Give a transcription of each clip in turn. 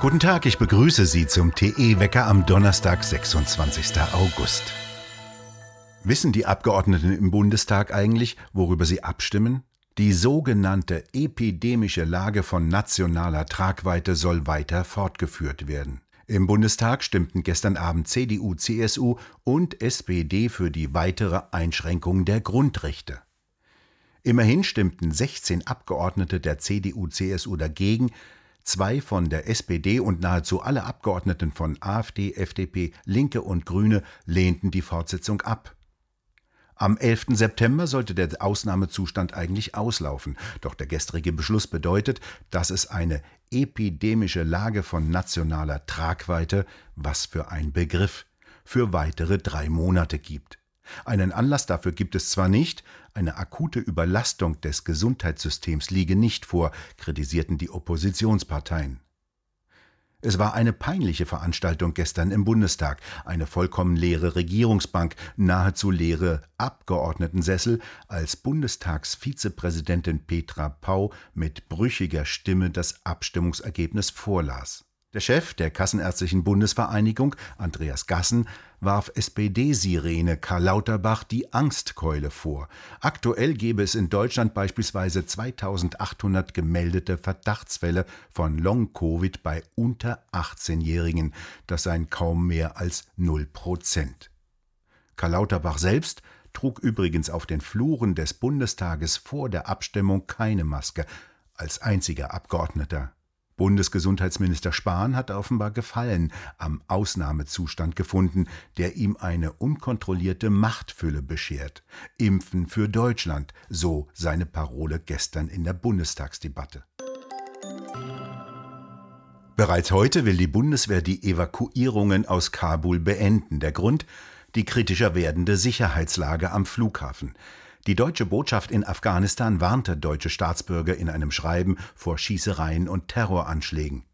Guten Tag, ich begrüße Sie zum TE-Wecker am Donnerstag, 26. August. Wissen die Abgeordneten im Bundestag eigentlich, worüber sie abstimmen? Die sogenannte epidemische Lage von nationaler Tragweite soll weiter fortgeführt werden. Im Bundestag stimmten gestern Abend CDU, CSU und SPD für die weitere Einschränkung der Grundrechte. Immerhin stimmten 16 Abgeordnete der CDU, CSU dagegen, zwei von der SPD und nahezu alle Abgeordneten von AfD, FDP, Linke und Grüne lehnten die Fortsetzung ab. Am 11. September sollte der Ausnahmezustand eigentlich auslaufen, doch der gestrige Beschluss bedeutet, dass es eine epidemische Lage von nationaler Tragweite, was für ein Begriff, für weitere drei Monate gibt. Einen Anlass dafür gibt es zwar nicht, eine akute Überlastung des Gesundheitssystems liege nicht vor, kritisierten die Oppositionsparteien. Es war eine peinliche Veranstaltung gestern im Bundestag, eine vollkommen leere Regierungsbank, nahezu leere Abgeordnetensessel, als Bundestagsvizepräsidentin Petra Pau mit brüchiger Stimme das Abstimmungsergebnis vorlas. Der Chef der Kassenärztlichen Bundesvereinigung, Andreas Gassen, warf SPD-Sirene Karl Lauterbach die Angstkeule vor. Aktuell gebe es in Deutschland beispielsweise 2800 gemeldete Verdachtsfälle von Long-Covid bei unter 18-Jährigen. Das seien kaum mehr als 0 Prozent. Karl Lauterbach selbst trug übrigens auf den Fluren des Bundestages vor der Abstimmung keine Maske, als einziger Abgeordneter. Bundesgesundheitsminister Spahn hat offenbar Gefallen am Ausnahmezustand gefunden, der ihm eine unkontrollierte Machtfülle beschert. Impfen für Deutschland, so seine Parole gestern in der Bundestagsdebatte. Bereits heute will die Bundeswehr die Evakuierungen aus Kabul beenden. Der Grund die kritischer werdende Sicherheitslage am Flughafen. Die deutsche Botschaft in Afghanistan warnte deutsche Staatsbürger in einem Schreiben vor Schießereien und Terroranschlägen.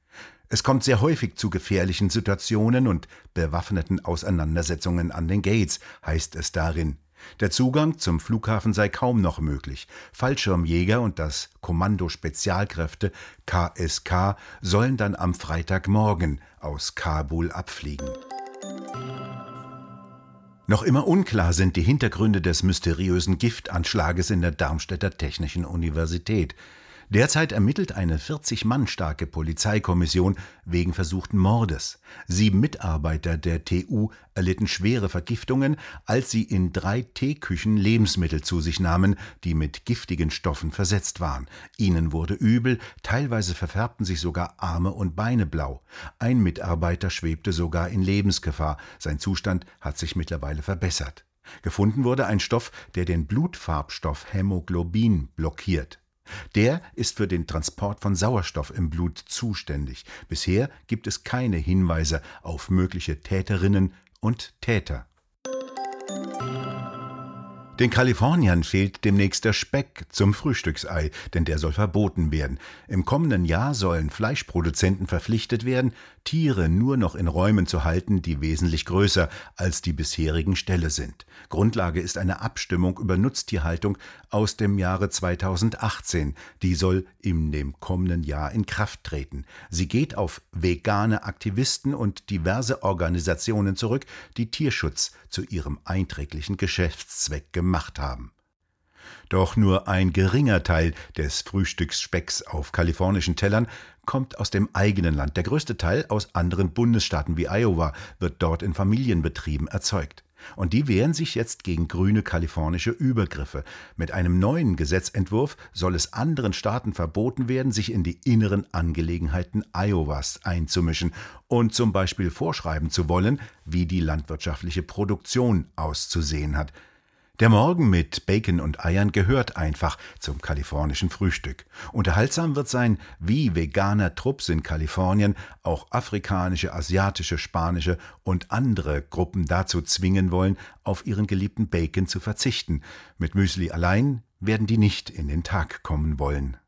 Es kommt sehr häufig zu gefährlichen Situationen und bewaffneten Auseinandersetzungen an den Gates, heißt es darin. Der Zugang zum Flughafen sei kaum noch möglich. Fallschirmjäger und das Kommando Spezialkräfte KSK sollen dann am Freitagmorgen aus Kabul abfliegen. Noch immer unklar sind die Hintergründe des mysteriösen Giftanschlages in der Darmstädter Technischen Universität. Derzeit ermittelt eine 40 Mann starke Polizeikommission wegen versuchten Mordes. Sieben Mitarbeiter der TU erlitten schwere Vergiftungen, als sie in drei Teeküchen Lebensmittel zu sich nahmen, die mit giftigen Stoffen versetzt waren. Ihnen wurde übel, teilweise verfärbten sich sogar Arme und Beine blau. Ein Mitarbeiter schwebte sogar in Lebensgefahr. Sein Zustand hat sich mittlerweile verbessert. Gefunden wurde ein Stoff, der den Blutfarbstoff Hämoglobin blockiert. Der ist für den Transport von Sauerstoff im Blut zuständig. Bisher gibt es keine Hinweise auf mögliche Täterinnen und Täter. Den Kaliforniern fehlt demnächst der Speck zum Frühstücksei, denn der soll verboten werden. Im kommenden Jahr sollen Fleischproduzenten verpflichtet werden, Tiere nur noch in Räumen zu halten, die wesentlich größer als die bisherigen Ställe sind. Grundlage ist eine Abstimmung über Nutztierhaltung aus dem Jahre 2018. Die soll in dem kommenden Jahr in Kraft treten. Sie geht auf vegane Aktivisten und diverse Organisationen zurück, die Tierschutz zu ihrem einträglichen Geschäftszweck gemacht gemacht haben. Doch nur ein geringer Teil des Frühstücksspecks auf kalifornischen Tellern kommt aus dem eigenen Land. Der größte Teil aus anderen Bundesstaaten wie Iowa wird dort in Familienbetrieben erzeugt. Und die wehren sich jetzt gegen grüne kalifornische Übergriffe. Mit einem neuen Gesetzentwurf soll es anderen Staaten verboten werden, sich in die inneren Angelegenheiten Iowas einzumischen und zum Beispiel vorschreiben zu wollen, wie die landwirtschaftliche Produktion auszusehen hat. Der Morgen mit Bacon und Eiern gehört einfach zum kalifornischen Frühstück. Unterhaltsam wird sein, wie veganer Trupps in Kalifornien auch afrikanische, asiatische, spanische und andere Gruppen dazu zwingen wollen, auf ihren geliebten Bacon zu verzichten. Mit Müsli allein werden die nicht in den Tag kommen wollen.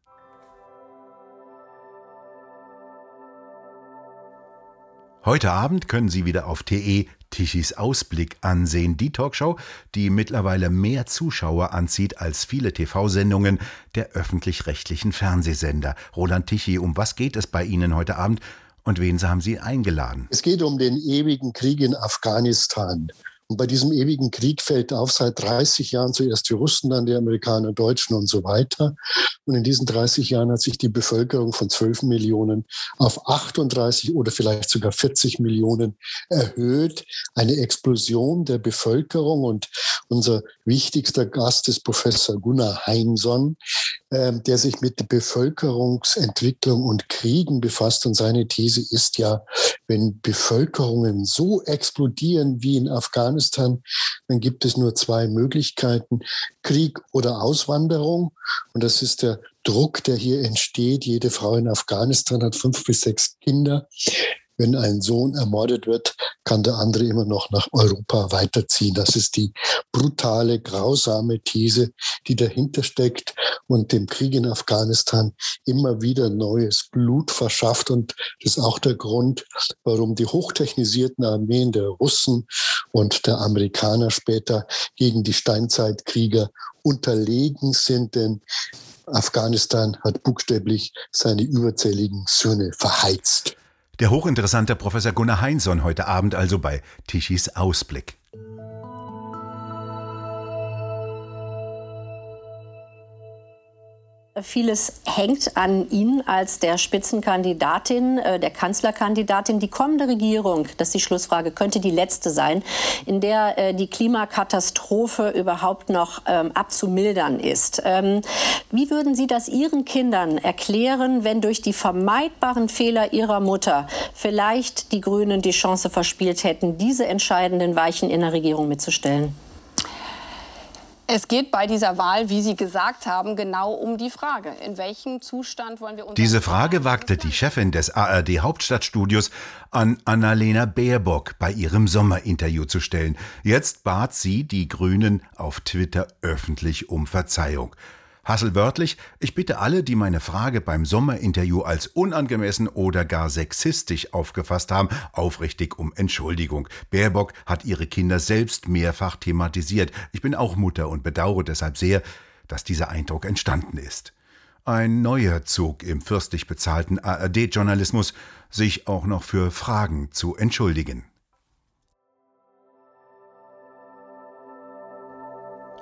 Heute Abend können Sie wieder auf TE Tichys Ausblick ansehen. Die Talkshow, die mittlerweile mehr Zuschauer anzieht als viele TV-Sendungen der öffentlich-rechtlichen Fernsehsender. Roland Tichy, um was geht es bei Ihnen heute Abend und wen haben Sie eingeladen? Es geht um den ewigen Krieg in Afghanistan. Und bei diesem ewigen Krieg fällt auf seit 30 Jahren zuerst die Russen, dann die Amerikaner, Deutschen und so weiter. Und in diesen 30 Jahren hat sich die Bevölkerung von 12 Millionen auf 38 oder vielleicht sogar 40 Millionen erhöht. Eine Explosion der Bevölkerung. Und unser wichtigster Gast ist Professor Gunnar Heinson, äh, der sich mit Bevölkerungsentwicklung und Kriegen befasst. Und seine These ist ja, wenn Bevölkerungen so explodieren wie in Afghanistan, dann gibt es nur zwei Möglichkeiten, Krieg oder Auswanderung. Und das ist der Druck, der hier entsteht. Jede Frau in Afghanistan hat fünf bis sechs Kinder wenn ein Sohn ermordet wird, kann der andere immer noch nach Europa weiterziehen. Das ist die brutale, grausame These, die dahinter steckt und dem Krieg in Afghanistan immer wieder neues Blut verschafft. Und das ist auch der Grund, warum die hochtechnisierten Armeen der Russen und der Amerikaner später gegen die Steinzeitkrieger unterlegen sind. Denn Afghanistan hat buchstäblich seine überzähligen Söhne verheizt. Der hochinteressante Professor Gunnar Heinsohn heute Abend also bei Tichys Ausblick. Vieles hängt an Ihnen als der Spitzenkandidatin, äh, der Kanzlerkandidatin. Die kommende Regierung, das ist die Schlussfrage, könnte die letzte sein, in der äh, die Klimakatastrophe überhaupt noch ähm, abzumildern ist. Ähm, wie würden Sie das Ihren Kindern erklären, wenn durch die vermeidbaren Fehler Ihrer Mutter vielleicht die Grünen die Chance verspielt hätten, diese entscheidenden Weichen in der Regierung mitzustellen? Es geht bei dieser Wahl, wie Sie gesagt haben, genau um die Frage, in welchem Zustand wollen wir uns. Diese Frage wagte die Chefin des ARD Hauptstadtstudios an Annalena Baerbock bei ihrem Sommerinterview zu stellen. Jetzt bat sie die Grünen auf Twitter öffentlich um Verzeihung. Hasselwörtlich, ich bitte alle, die meine Frage beim Sommerinterview als unangemessen oder gar sexistisch aufgefasst haben, aufrichtig um Entschuldigung. Baerbock hat ihre Kinder selbst mehrfach thematisiert. Ich bin auch Mutter und bedauere deshalb sehr, dass dieser Eindruck entstanden ist. Ein neuer Zug im fürstlich bezahlten ARD-Journalismus, sich auch noch für Fragen zu entschuldigen.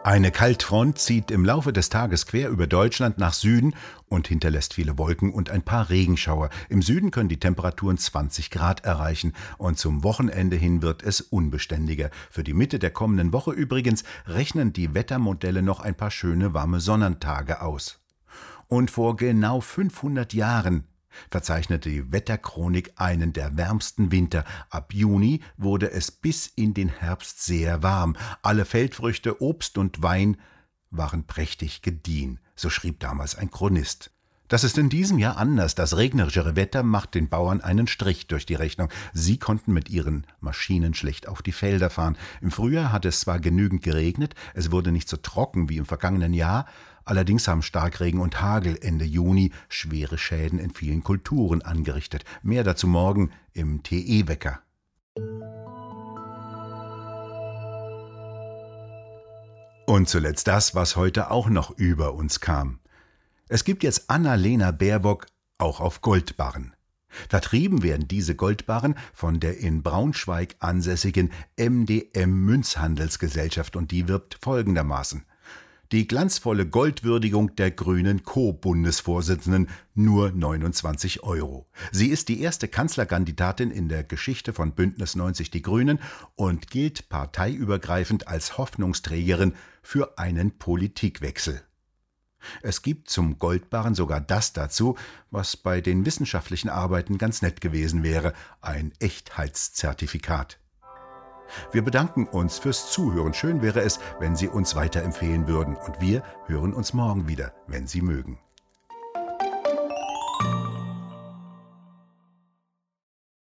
Eine Kaltfront zieht im Laufe des Tages quer über Deutschland nach Süden und hinterlässt viele Wolken und ein paar Regenschauer. Im Süden können die Temperaturen 20 Grad erreichen und zum Wochenende hin wird es unbeständiger. Für die Mitte der kommenden Woche übrigens rechnen die Wettermodelle noch ein paar schöne warme Sonnentage aus. Und vor genau 500 Jahren verzeichnete die Wetterchronik einen der wärmsten Winter. Ab Juni wurde es bis in den Herbst sehr warm. Alle Feldfrüchte, Obst und Wein waren prächtig gediehen, so schrieb damals ein Chronist. Das ist in diesem Jahr anders. Das regnerischere Wetter macht den Bauern einen Strich durch die Rechnung. Sie konnten mit ihren Maschinen schlecht auf die Felder fahren. Im Frühjahr hat es zwar genügend geregnet, es wurde nicht so trocken wie im vergangenen Jahr, allerdings haben Starkregen und Hagel Ende Juni schwere Schäden in vielen Kulturen angerichtet. Mehr dazu morgen im TE-Wecker. Und zuletzt das, was heute auch noch über uns kam. Es gibt jetzt Annalena Baerbock auch auf Goldbarren. Vertrieben werden diese Goldbarren von der in Braunschweig ansässigen MDM Münzhandelsgesellschaft und die wirbt folgendermaßen. Die glanzvolle Goldwürdigung der grünen Co-Bundesvorsitzenden nur 29 Euro. Sie ist die erste Kanzlerkandidatin in der Geschichte von Bündnis 90 Die Grünen und gilt parteiübergreifend als Hoffnungsträgerin für einen Politikwechsel. Es gibt zum Goldbarren sogar das dazu, was bei den wissenschaftlichen Arbeiten ganz nett gewesen wäre, ein Echtheitszertifikat. Wir bedanken uns fürs Zuhören. Schön wäre es, wenn Sie uns weiterempfehlen würden. Und wir hören uns morgen wieder, wenn Sie mögen.